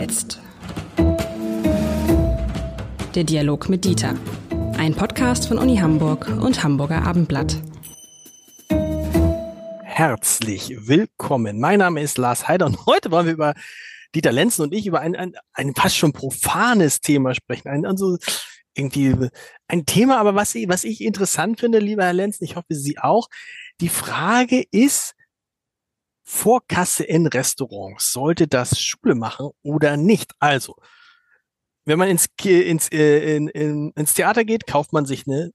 jetzt? Der Dialog mit Dieter. Ein Podcast von Uni Hamburg und Hamburger Abendblatt. Herzlich willkommen. Mein Name ist Lars Heider und heute wollen wir über Dieter Lenzen und ich über ein, ein, ein fast schon profanes Thema sprechen. Ein, also irgendwie ein Thema, aber was was ich interessant finde, lieber Herr Lenzen, ich hoffe Sie auch. Die Frage ist, Vorkasse in Restaurants. Sollte das Schule machen oder nicht? Also, wenn man ins, ins, äh, in, in, ins Theater geht, kauft man sich eine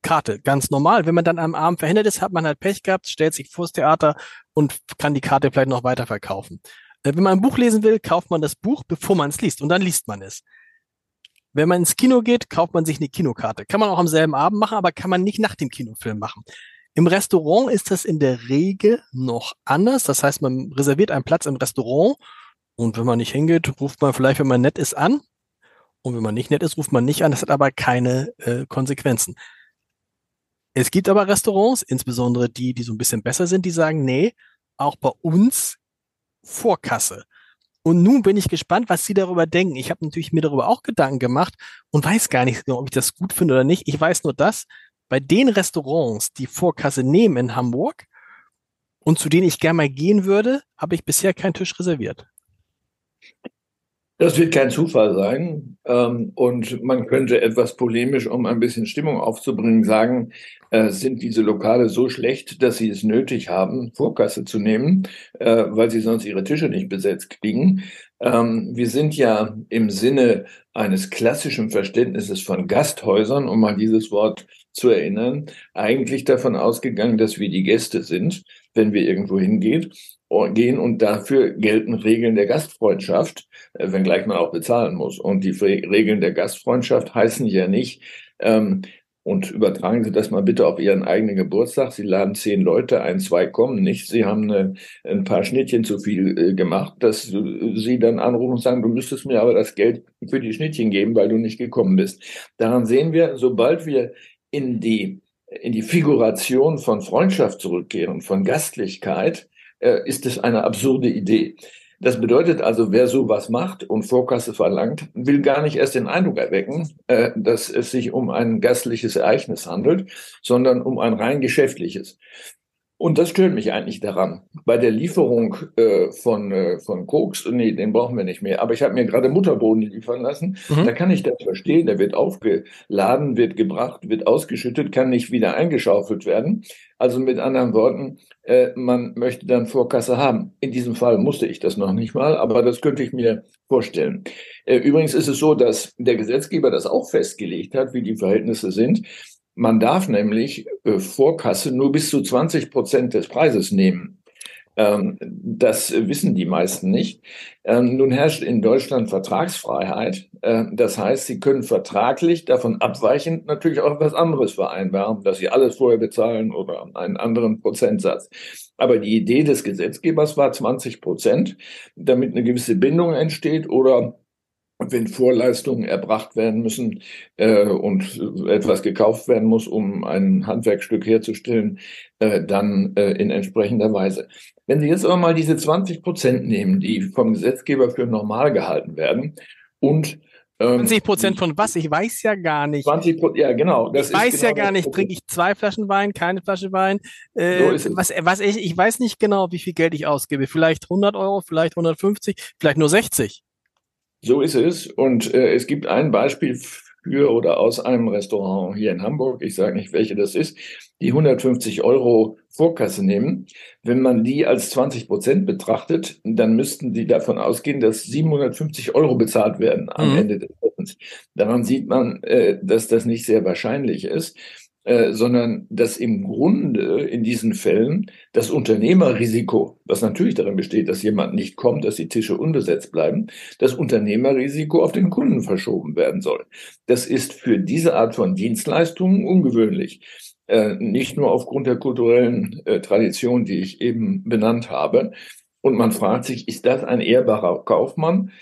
Karte. Ganz normal. Wenn man dann am Abend verhindert ist, hat man halt Pech gehabt, stellt sich vors Theater und kann die Karte vielleicht noch weiterverkaufen. Äh, wenn man ein Buch lesen will, kauft man das Buch, bevor man es liest. Und dann liest man es. Wenn man ins Kino geht, kauft man sich eine Kinokarte. Kann man auch am selben Abend machen, aber kann man nicht nach dem Kinofilm machen. Im Restaurant ist das in der Regel noch anders. Das heißt, man reserviert einen Platz im Restaurant und wenn man nicht hingeht, ruft man vielleicht, wenn man nett ist, an. Und wenn man nicht nett ist, ruft man nicht an. Das hat aber keine äh, Konsequenzen. Es gibt aber Restaurants, insbesondere die, die so ein bisschen besser sind, die sagen, nee, auch bei uns Vorkasse. Und nun bin ich gespannt, was Sie darüber denken. Ich habe natürlich mir darüber auch Gedanken gemacht und weiß gar nicht, ob ich das gut finde oder nicht. Ich weiß nur das, bei den Restaurants, die Vorkasse nehmen in Hamburg und zu denen ich gerne mal gehen würde, habe ich bisher keinen Tisch reserviert. Das wird kein Zufall sein. Ähm, und man könnte etwas polemisch, um ein bisschen Stimmung aufzubringen, sagen, äh, sind diese Lokale so schlecht, dass sie es nötig haben, Vorkasse zu nehmen, äh, weil sie sonst ihre Tische nicht besetzt kriegen. Ähm, wir sind ja im Sinne eines klassischen Verständnisses von Gasthäusern, um mal dieses Wort zu erinnern, eigentlich davon ausgegangen, dass wir die Gäste sind, wenn wir irgendwo hingehen gehen und dafür gelten Regeln der Gastfreundschaft, äh, wenngleich man auch bezahlen muss. Und die Regeln der Gastfreundschaft heißen ja nicht, ähm, und übertragen Sie das mal bitte auf Ihren eigenen Geburtstag. Sie laden zehn Leute ein, zwei kommen nicht. Sie haben eine, ein paar Schnittchen zu viel äh, gemacht, dass Sie dann anrufen und sagen, du müsstest mir aber das Geld für die Schnittchen geben, weil du nicht gekommen bist. Daran sehen wir, sobald wir in die, in die Figuration von Freundschaft zurückkehren, von Gastlichkeit, ist es eine absurde Idee. Das bedeutet also, wer sowas macht und Vorkasse verlangt, will gar nicht erst den Eindruck erwecken, äh, dass es sich um ein gastliches Ereignis handelt, sondern um ein rein geschäftliches. Und das stört mich eigentlich daran. Bei der Lieferung äh, von, äh, von Koks, nee, den brauchen wir nicht mehr. Aber ich habe mir gerade Mutterboden liefern lassen. Mhm. Da kann ich das verstehen. Der wird aufgeladen, wird gebracht, wird ausgeschüttet, kann nicht wieder eingeschaufelt werden. Also mit anderen Worten, äh, man möchte dann Vorkasse haben. In diesem Fall musste ich das noch nicht mal, aber das könnte ich mir vorstellen. Äh, übrigens ist es so, dass der Gesetzgeber das auch festgelegt hat, wie die Verhältnisse sind. Man darf nämlich äh, Vorkasse nur bis zu 20 Prozent des Preises nehmen. Ähm, das wissen die meisten nicht. Ähm, nun herrscht in Deutschland Vertragsfreiheit. Äh, das heißt, Sie können vertraglich davon abweichend natürlich auch etwas anderes vereinbaren, dass Sie alles vorher bezahlen oder einen anderen Prozentsatz. Aber die Idee des Gesetzgebers war 20 Prozent, damit eine gewisse Bindung entsteht oder wenn Vorleistungen erbracht werden müssen äh, und etwas gekauft werden muss, um ein Handwerkstück herzustellen, äh, dann äh, in entsprechender Weise. Wenn Sie jetzt aber mal diese 20 Prozent nehmen, die vom Gesetzgeber für normal gehalten werden und 20 ähm, Prozent von was? Ich weiß ja gar nicht. 20 ja genau. Das ich weiß genau ja gar nicht. Trinke ich zwei Flaschen Wein, keine Flasche Wein? Äh, so was, was ich, ich weiß nicht genau, wie viel Geld ich ausgebe. Vielleicht 100 Euro, vielleicht 150, vielleicht nur 60. So ist es. Und äh, es gibt ein Beispiel für oder aus einem Restaurant hier in Hamburg, ich sage nicht, welche das ist, die 150 Euro Vorkasse nehmen. Wenn man die als 20 Prozent betrachtet, dann müssten die davon ausgehen, dass 750 Euro bezahlt werden am mhm. Ende des Essens. Daran sieht man, äh, dass das nicht sehr wahrscheinlich ist. Äh, sondern dass im Grunde in diesen Fällen das Unternehmerrisiko, was natürlich darin besteht, dass jemand nicht kommt, dass die Tische unbesetzt bleiben, das Unternehmerrisiko auf den Kunden verschoben werden soll. Das ist für diese Art von Dienstleistungen ungewöhnlich. Äh, nicht nur aufgrund der kulturellen äh, Tradition, die ich eben benannt habe. Und man fragt sich, ist das ein ehrbarer Kaufmann?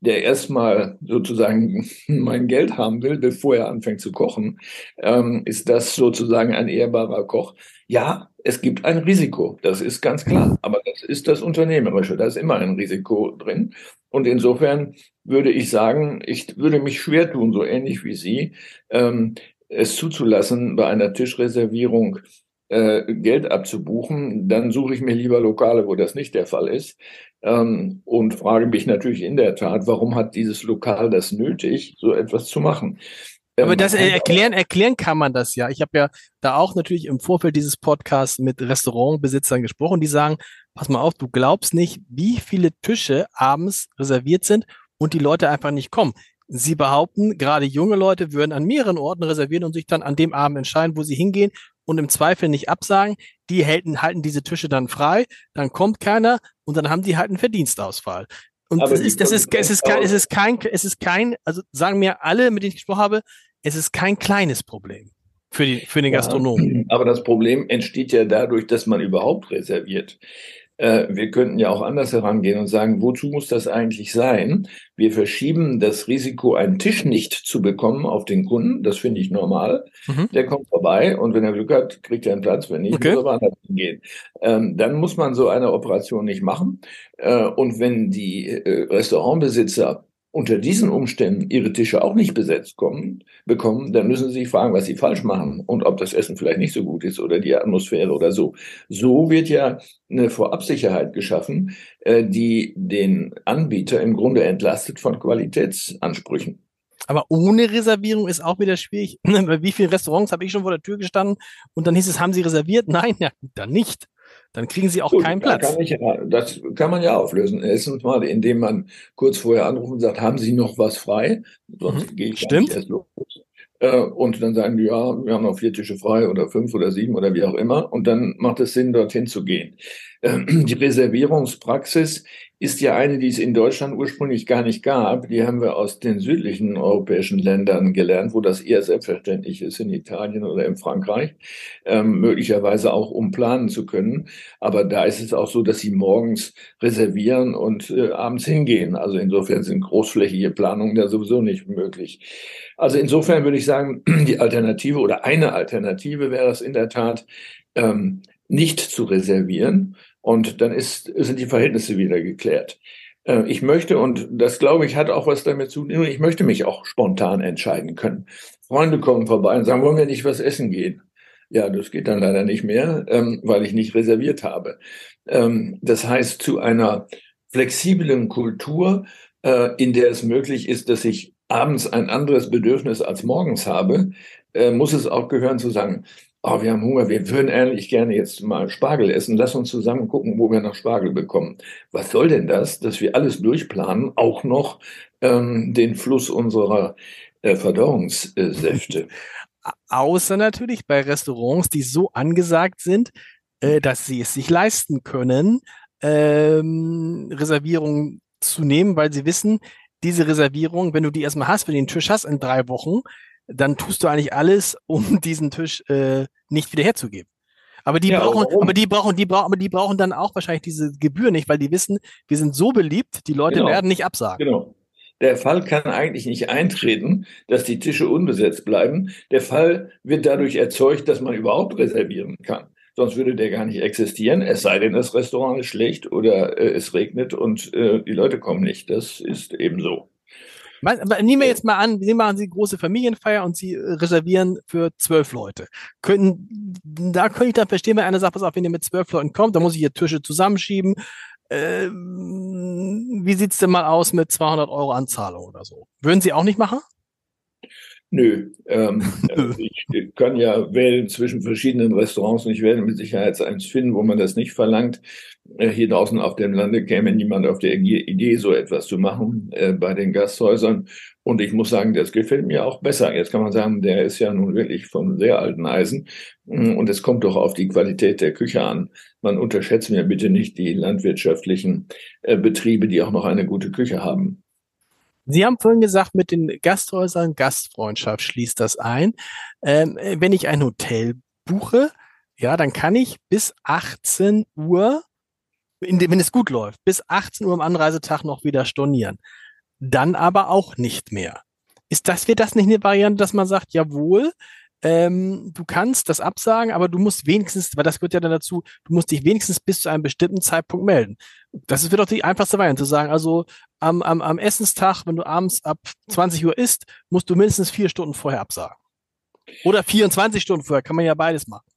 Der erstmal sozusagen mein Geld haben will, bevor er anfängt zu kochen, ähm, ist das sozusagen ein ehrbarer Koch. Ja, Es gibt ein Risiko, das ist ganz klar. Aber das ist das Unternehmerische, da ist immer ein Risiko drin. Und insofern würde ich sagen, ich würde mich schwer tun, so ähnlich wie Sie, ähm, es zuzulassen, bei einer Tischreservierung äh, Geld abzubuchen. Dann suche ich mir lieber Lokale, wo das nicht der Fall ist. Ähm, und frage mich natürlich in der Tat, warum hat dieses Lokal das nötig, so etwas zu machen? Aber das äh, erklären, erklären kann man das ja. Ich habe ja da auch natürlich im Vorfeld dieses Podcasts mit Restaurantbesitzern gesprochen, die sagen, pass mal auf, du glaubst nicht, wie viele Tische abends reserviert sind und die Leute einfach nicht kommen. Sie behaupten, gerade junge Leute würden an mehreren Orten reservieren und sich dann an dem Abend entscheiden, wo sie hingehen und im Zweifel nicht absagen. Die halten, halten diese Tische dann frei, dann kommt keiner und dann haben die halt einen Verdienstausfall. Und das ist, das ist, es ist kein, es ist kein, es ist kein, also sagen mir alle, mit denen ich gesprochen habe, es ist kein kleines Problem für, die, für den Gastronomen. Ja, aber das Problem entsteht ja dadurch, dass man überhaupt reserviert. Äh, wir könnten ja auch anders herangehen und sagen, wozu muss das eigentlich sein? Wir verschieben das Risiko, einen Tisch nicht zu bekommen auf den Kunden. Das finde ich normal. Mhm. Der kommt vorbei und wenn er Glück hat, kriegt er einen Platz. Wenn nicht, okay. muss er woanders hingehen. Ähm, dann muss man so eine Operation nicht machen. Äh, und wenn die äh, Restaurantbesitzer unter diesen Umständen ihre Tische auch nicht besetzt kommen, bekommen, dann müssen sie sich fragen, was sie falsch machen und ob das Essen vielleicht nicht so gut ist oder die Atmosphäre oder so. So wird ja eine Vorabsicherheit geschaffen, äh, die den Anbieter im Grunde entlastet von Qualitätsansprüchen. Aber ohne Reservierung ist auch wieder schwierig. Wie viele Restaurants habe ich schon vor der Tür gestanden und dann hieß es, haben Sie reserviert? Nein, ja, dann nicht dann kriegen sie auch Gut, keinen Platz. Kann ich, das kann man ja auflösen. Erstens mal, indem man kurz vorher anruft und sagt, haben Sie noch was frei? Sonst mhm. gehe ich Stimmt. erst los. Äh, und dann sagen die, ja, wir haben noch vier Tische frei oder fünf oder sieben oder wie auch immer. Und dann macht es Sinn, dorthin zu gehen. Ähm, die Reservierungspraxis ist ja eine, die es in Deutschland ursprünglich gar nicht gab. Die haben wir aus den südlichen europäischen Ländern gelernt, wo das eher selbstverständlich ist, in Italien oder in Frankreich, ähm, möglicherweise auch um planen zu können. Aber da ist es auch so, dass sie morgens reservieren und äh, abends hingehen. Also insofern sind großflächige Planungen da sowieso nicht möglich. Also insofern würde ich sagen, die Alternative oder eine Alternative wäre es in der Tat, ähm, nicht zu reservieren. Und dann ist, sind die Verhältnisse wieder geklärt. Äh, ich möchte, und das glaube ich, hat auch was damit zu tun, ich möchte mich auch spontan entscheiden können. Freunde kommen vorbei und sagen, wollen wir nicht was essen gehen? Ja, das geht dann leider nicht mehr, ähm, weil ich nicht reserviert habe. Ähm, das heißt, zu einer flexiblen Kultur, äh, in der es möglich ist, dass ich abends ein anderes Bedürfnis als morgens habe, äh, muss es auch gehören zu sagen, oh, wir haben Hunger, wir würden eigentlich gerne jetzt mal Spargel essen, lass uns zusammen gucken, wo wir noch Spargel bekommen. Was soll denn das, dass wir alles durchplanen, auch noch ähm, den Fluss unserer äh, Verdauungssäfte? Außer natürlich bei Restaurants, die so angesagt sind, äh, dass sie es sich leisten können, ähm, Reservierungen zu nehmen, weil sie wissen, diese Reservierung, wenn du die erstmal hast, wenn du den Tisch hast in drei Wochen, dann tust du eigentlich alles, um diesen Tisch äh, nicht wieder herzugeben. Aber die ja, brauchen, warum? aber die brauchen, die brauchen, aber die brauchen dann auch wahrscheinlich diese Gebühr nicht, weil die wissen, wir sind so beliebt, die Leute genau. werden nicht absagen. Genau. Der Fall kann eigentlich nicht eintreten, dass die Tische unbesetzt bleiben. Der Fall wird dadurch erzeugt, dass man überhaupt reservieren kann. Sonst würde der gar nicht existieren, es sei denn, das Restaurant ist schlecht oder äh, es regnet und äh, die Leute kommen nicht. Das ist eben so. Nehmen wir jetzt mal an, Sie machen Sie große Familienfeier und Sie äh, reservieren für zwölf Leute. Könnten, da könnte ich dann verstehen, wenn einer sagt, pass auf, wenn ihr mit zwölf Leuten kommt, dann muss ich hier Tische zusammenschieben. Ähm, wie sieht's denn mal aus mit 200 Euro Anzahlung oder so? Würden Sie auch nicht machen? Nö, ähm, ich kann ja wählen zwischen verschiedenen Restaurants und ich werde mit Sicherheit eins finden, wo man das nicht verlangt. Äh, hier draußen auf dem Lande käme niemand auf der Idee, so etwas zu machen äh, bei den Gasthäusern. Und ich muss sagen, das gefällt mir auch besser. Jetzt kann man sagen, der ist ja nun wirklich von sehr alten Eisen. Mm, und es kommt doch auf die Qualität der Küche an. Man unterschätzt mir bitte nicht die landwirtschaftlichen äh, Betriebe, die auch noch eine gute Küche haben. Sie haben vorhin gesagt, mit den Gasthäusern Gastfreundschaft schließt das ein. Ähm, wenn ich ein Hotel buche, ja, dann kann ich bis 18 Uhr, wenn es gut läuft, bis 18 Uhr am Anreisetag noch wieder stornieren. Dann aber auch nicht mehr. Ist das, wird das nicht eine Variante, dass man sagt, jawohl, ähm, du kannst das absagen, aber du musst wenigstens, weil das gehört ja dann dazu, du musst dich wenigstens bis zu einem bestimmten Zeitpunkt melden. Das wird doch die einfachste Variante, zu sagen, also am, am, am Essenstag, wenn du abends ab 20 Uhr isst, musst du mindestens vier Stunden vorher absagen. Oder 24 Stunden vorher, kann man ja beides machen.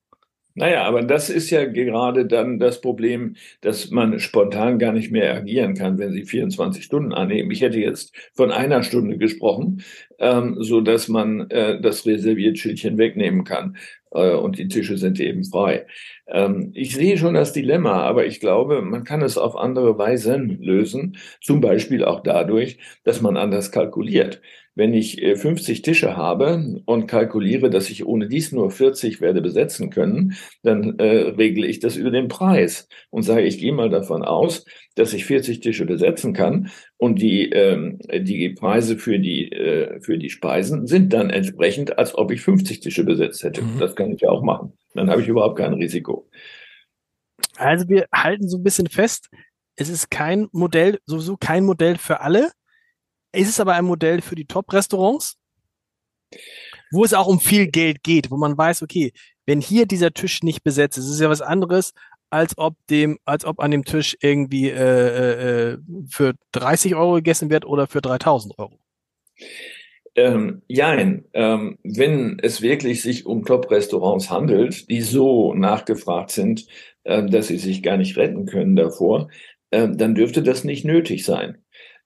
Naja, aber das ist ja gerade dann das Problem, dass man spontan gar nicht mehr agieren kann, wenn Sie 24 Stunden annehmen. Ich hätte jetzt von einer Stunde gesprochen, ähm, so dass man äh, das Reserviertschildchen wegnehmen kann und die Tische sind eben frei. Ähm, ich sehe schon das Dilemma, aber ich glaube, man kann es auf andere Weisen lösen, zum Beispiel auch dadurch, dass man anders kalkuliert. Wenn ich 50 äh, Tische habe und kalkuliere, dass ich ohne dies nur 40 werde besetzen können, dann äh, regle ich das über den Preis und sage, ich gehe mal davon aus, dass ich 40 Tische besetzen kann und die, ähm, die Preise für die, äh, für die Speisen sind dann entsprechend, als ob ich 50 Tische besetzt hätte. Mhm. Das kann ich ja auch machen. Dann habe ich überhaupt kein Risiko. Also wir halten so ein bisschen fest, es ist kein Modell, sowieso kein Modell für alle. Ist es aber ein Modell für die Top-Restaurants, wo es auch um viel Geld geht, wo man weiß, okay, wenn hier dieser Tisch nicht besetzt ist, ist es ja was anderes, als ob dem, als ob an dem Tisch irgendwie äh, äh, äh für 30 Euro gegessen wird oder für 3000 Euro. Ähm, jein, ähm, wenn es wirklich sich um Top-Restaurants handelt, die so nachgefragt sind, äh, dass sie sich gar nicht retten können davor, äh, dann dürfte das nicht nötig sein.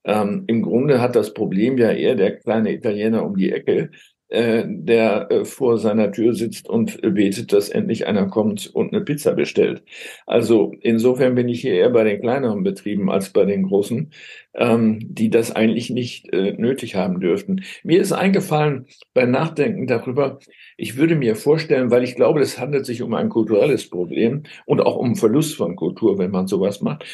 Ähm, Im Grunde hat das Problem ja eher der kleine Italiener um die Ecke, der äh, vor seiner Tür sitzt und betet, dass endlich einer kommt und eine Pizza bestellt. Also insofern bin ich hier eher bei den kleineren Betrieben als bei den großen, ähm, die das eigentlich nicht äh, nötig haben dürften. Mir ist eingefallen beim Nachdenken darüber, ich würde mir vorstellen, weil ich glaube, es handelt sich um ein kulturelles Problem und auch um Verlust von Kultur, wenn man sowas macht.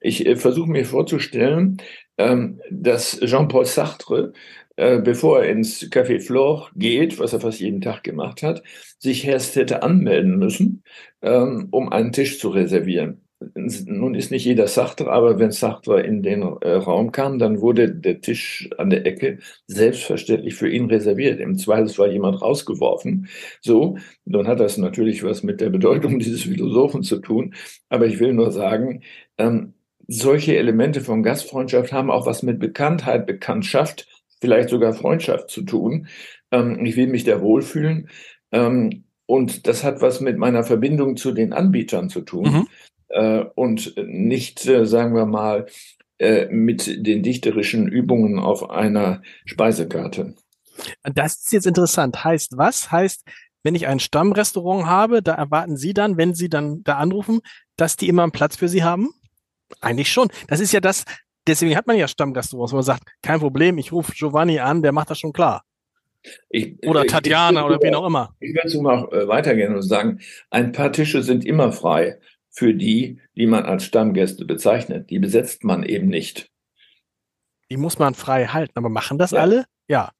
Ich äh, versuche mir vorzustellen, ähm, dass Jean-Paul Sartre, äh, bevor er ins Café Flore geht, was er fast jeden Tag gemacht hat, sich erst hätte anmelden müssen, ähm, um einen Tisch zu reservieren. Nun ist nicht jeder Sartre, aber wenn Sartre in den äh, Raum kam, dann wurde der Tisch an der Ecke selbstverständlich für ihn reserviert. Im Zweifelsfall jemand rausgeworfen. So, dann hat das natürlich was mit der Bedeutung dieses Philosophen zu tun. Aber ich will nur sagen, ähm, solche Elemente von Gastfreundschaft haben auch was mit Bekanntheit, Bekanntschaft, vielleicht sogar Freundschaft zu tun. Ähm, ich will mich da wohlfühlen. Ähm, und das hat was mit meiner Verbindung zu den Anbietern zu tun. Mhm. Äh, und nicht, äh, sagen wir mal, äh, mit den dichterischen Übungen auf einer Speisekarte. Das ist jetzt interessant. Heißt was? Heißt, wenn ich ein Stammrestaurant habe, da erwarten Sie dann, wenn Sie dann da anrufen, dass die immer einen Platz für Sie haben? Eigentlich schon. Das ist ja das, deswegen hat man ja Stammgastrestaurants, wo man sagt, kein Problem, ich rufe Giovanni an, der macht das schon klar. Ich, oder ich, Tatjana oder wen auch immer. Ich werde sogar äh, weitergehen und sagen, ein paar Tische sind immer frei für die, die man als Stammgäste bezeichnet. Die besetzt man eben nicht. Die muss man frei halten, aber machen das ja. alle? Ja.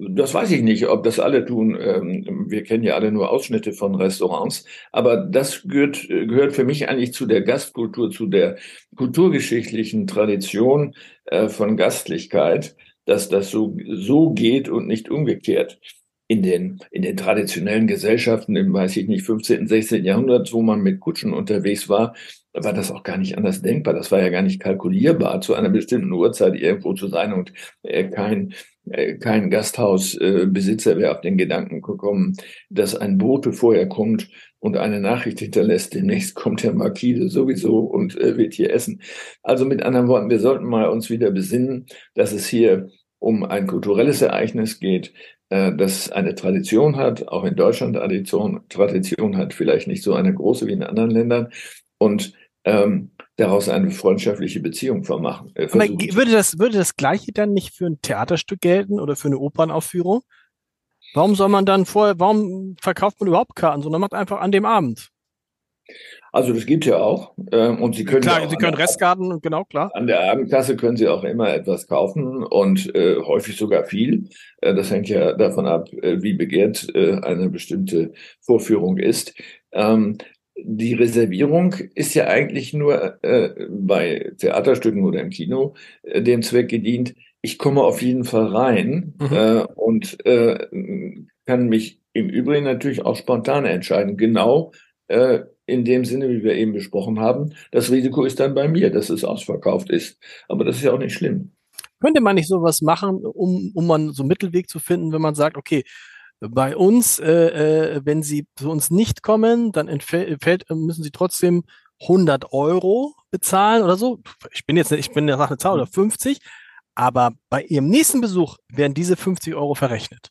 Das weiß ich nicht, ob das alle tun. Ähm, wir kennen ja alle nur Ausschnitte von Restaurants. Aber das gehört, gehört für mich eigentlich zu der Gastkultur, zu der kulturgeschichtlichen Tradition äh, von Gastlichkeit, dass das so, so geht und nicht umgekehrt. In den, in den traditionellen Gesellschaften im, weiß ich nicht, 15., 16. Jahrhundert, wo man mit Kutschen unterwegs war, war das auch gar nicht anders denkbar. Das war ja gar nicht kalkulierbar, zu einer bestimmten Uhrzeit irgendwo zu sein und äh, kein, äh, kein Gasthausbesitzer wäre auf den Gedanken gekommen, dass ein Bote vorher kommt und eine Nachricht hinterlässt, demnächst kommt der Markise sowieso und äh, wird hier essen. Also mit anderen Worten, wir sollten mal uns wieder besinnen, dass es hier um ein kulturelles Ereignis geht, äh, das eine Tradition hat, auch in Deutschland Tradition, Tradition hat, vielleicht nicht so eine große wie in anderen Ländern und ähm, daraus eine freundschaftliche Beziehung vermachen. Äh, würde, das, würde das Gleiche dann nicht für ein Theaterstück gelten oder für eine Opernaufführung? Warum soll man dann vorher, warum verkauft man überhaupt Karten, sondern macht einfach an dem Abend? Also das gibt ja auch. Ähm, und Sie können klar, ja Sie können Restkarten, genau klar. An der Abendkasse können Sie auch immer etwas kaufen und äh, häufig sogar viel. Äh, das hängt ja davon ab, äh, wie begehrt äh, eine bestimmte Vorführung ist. Ähm, die Reservierung ist ja eigentlich nur äh, bei Theaterstücken oder im Kino äh, dem Zweck gedient, ich komme auf jeden Fall rein mhm. äh, und äh, kann mich im Übrigen natürlich auch spontan entscheiden. Genau äh, in dem Sinne, wie wir eben besprochen haben. Das Risiko ist dann bei mir, dass es ausverkauft ist. Aber das ist ja auch nicht schlimm. Könnte man nicht sowas machen, um, um man so einen Mittelweg zu finden, wenn man sagt, okay, bei uns, äh, äh, wenn Sie zu uns nicht kommen, dann entfällt, müssen Sie trotzdem 100 Euro bezahlen oder so. Ich bin jetzt, ich bin der Sache eine Zahl oder 50, aber bei Ihrem nächsten Besuch werden diese 50 Euro verrechnet.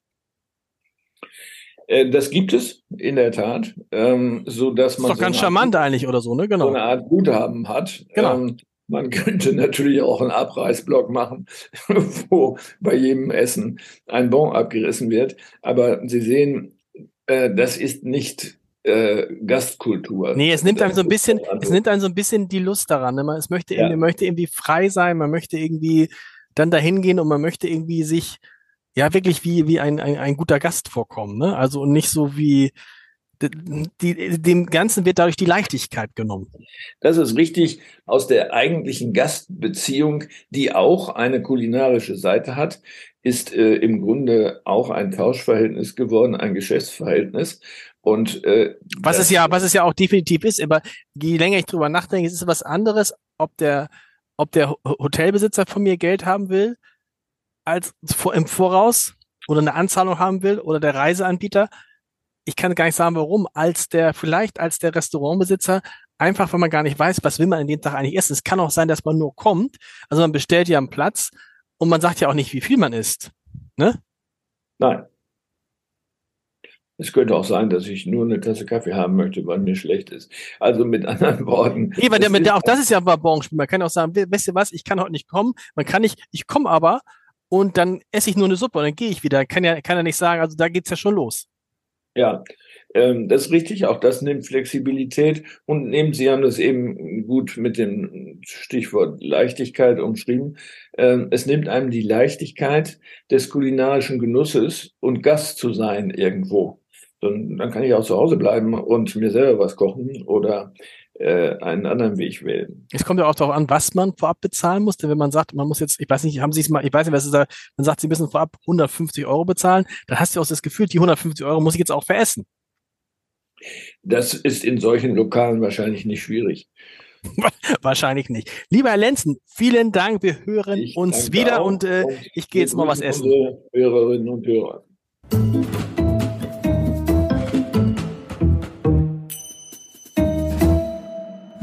Äh, das gibt es in der Tat, ähm, so dass man ist doch so ganz charmant Art, eigentlich oder so, ne? Genau. So eine Art Guthaben hat. Genau. Ähm, man könnte natürlich auch einen Abreißblock machen, wo bei jedem Essen ein Bon abgerissen wird. Aber Sie sehen, äh, das ist nicht äh, Gastkultur. Nee, es nimmt einem so ein bisschen, es nimmt einem so ein bisschen die Lust daran. Ne? Man, es möchte, ja. man möchte irgendwie frei sein, man möchte irgendwie dann dahin gehen und man möchte irgendwie sich ja wirklich wie, wie ein, ein, ein guter Gast vorkommen. Ne? Also nicht so wie, die, dem Ganzen wird dadurch die Leichtigkeit genommen. Das ist richtig aus der eigentlichen Gastbeziehung, die auch eine kulinarische Seite hat, ist äh, im Grunde auch ein Tauschverhältnis geworden, ein Geschäftsverhältnis. Und äh, was es ja, was es ja auch definitiv ist, aber je länger ich drüber nachdenke, ist es was anderes, ob der, ob der Hotelbesitzer von mir Geld haben will, als im Voraus oder eine Anzahlung haben will oder der Reiseanbieter. Ich kann gar nicht sagen, warum, als der, vielleicht als der Restaurantbesitzer, einfach weil man gar nicht weiß, was will man an dem Tag eigentlich essen. Es kann auch sein, dass man nur kommt. Also man bestellt ja einen Platz und man sagt ja auch nicht, wie viel man isst. Ne? Nein. Es könnte auch sein, dass ich nur eine Tasse Kaffee haben möchte, weil mir schlecht ist. Also mit anderen Worten. Nee, weil der, auch das ist ja Bonbonspiel. Man kann auch sagen, weißt du was, ich kann heute nicht kommen. Man kann nicht, ich komme aber und dann esse ich nur eine Suppe und dann gehe ich wieder. Kann ja, kann ja nicht sagen, also da geht's ja schon los. Ja, ähm, das ist richtig. Auch das nimmt Flexibilität und nehmen Sie haben das eben gut mit dem Stichwort Leichtigkeit umschrieben. Ähm, es nimmt einem die Leichtigkeit des kulinarischen Genusses und Gast zu sein irgendwo. Dann, dann kann ich auch zu Hause bleiben und mir selber was kochen oder einen anderen Weg wählen. Es kommt ja auch darauf an, was man vorab bezahlen muss. Denn wenn man sagt, man muss jetzt, ich weiß nicht, haben Sie es mal, ich weiß nicht, was ist da, man sagt, Sie müssen vorab 150 Euro bezahlen, dann hast du auch das Gefühl, die 150 Euro muss ich jetzt auch veressen. Das ist in solchen Lokalen wahrscheinlich nicht schwierig. Wahrscheinlich nicht. Lieber Herr Lenzen, vielen Dank. Wir hören ich uns wieder und, äh, und ich gehe jetzt mal was essen. Hörerinnen und Hörer.